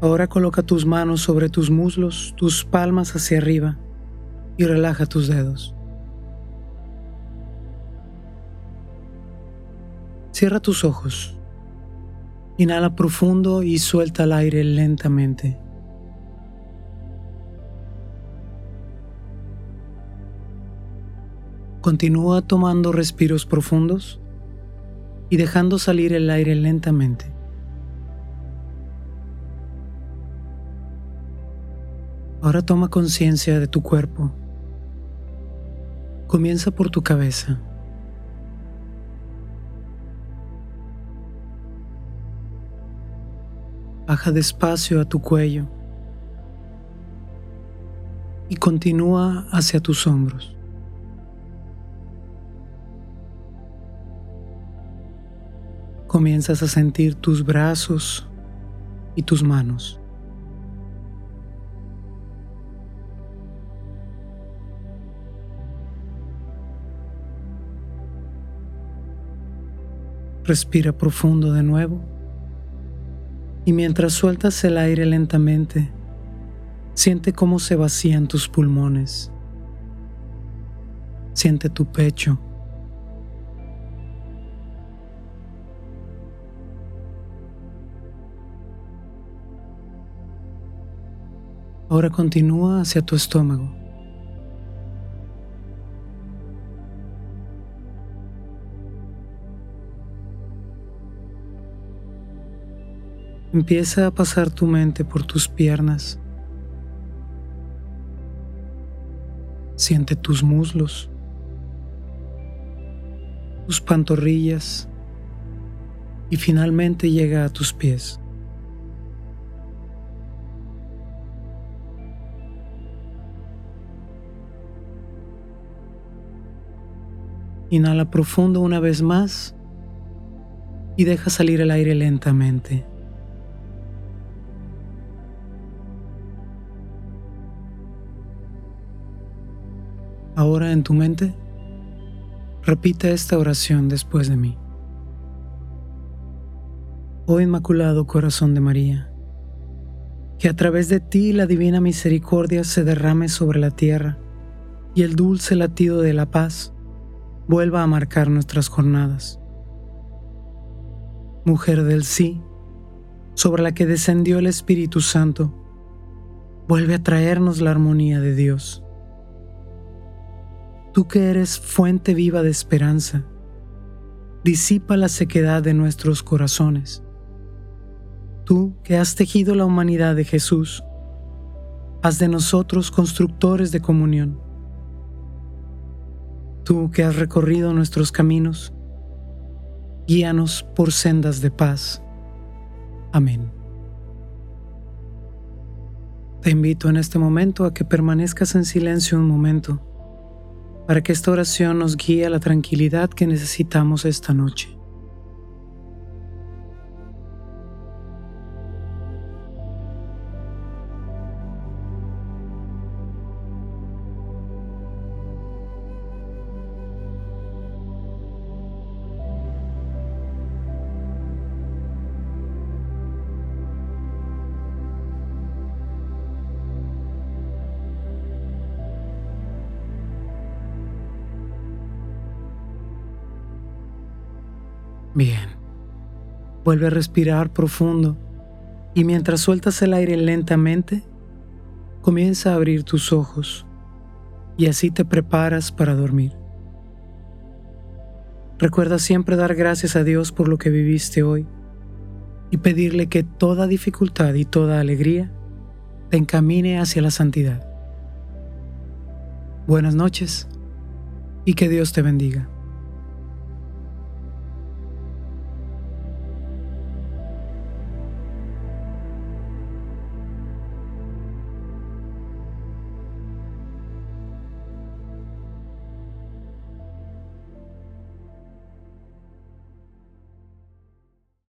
Ahora coloca tus manos sobre tus muslos, tus palmas hacia arriba y relaja tus dedos. Cierra tus ojos. Inhala profundo y suelta el aire lentamente. Continúa tomando respiros profundos y dejando salir el aire lentamente. Ahora toma conciencia de tu cuerpo. Comienza por tu cabeza. Baja despacio a tu cuello y continúa hacia tus hombros. Comienzas a sentir tus brazos y tus manos. Respira profundo de nuevo. Y mientras sueltas el aire lentamente, siente cómo se vacían tus pulmones. Siente tu pecho. Ahora continúa hacia tu estómago. Empieza a pasar tu mente por tus piernas. Siente tus muslos, tus pantorrillas y finalmente llega a tus pies. Inhala profundo una vez más y deja salir el aire lentamente. Ahora en tu mente, repite esta oración después de mí. Oh Inmaculado Corazón de María, que a través de ti la divina misericordia se derrame sobre la tierra y el dulce latido de la paz vuelva a marcar nuestras jornadas. Mujer del sí, sobre la que descendió el Espíritu Santo, vuelve a traernos la armonía de Dios tú que eres fuente viva de esperanza, disipa la sequedad de nuestros corazones. Tú que has tejido la humanidad de Jesús, haz de nosotros constructores de comunión. Tú que has recorrido nuestros caminos, guíanos por sendas de paz. Amén. Te invito en este momento a que permanezcas en silencio un momento para que esta oración nos guíe a la tranquilidad que necesitamos esta noche. Bien. Vuelve a respirar profundo y mientras sueltas el aire lentamente, comienza a abrir tus ojos y así te preparas para dormir. Recuerda siempre dar gracias a Dios por lo que viviste hoy y pedirle que toda dificultad y toda alegría te encamine hacia la santidad. Buenas noches y que Dios te bendiga.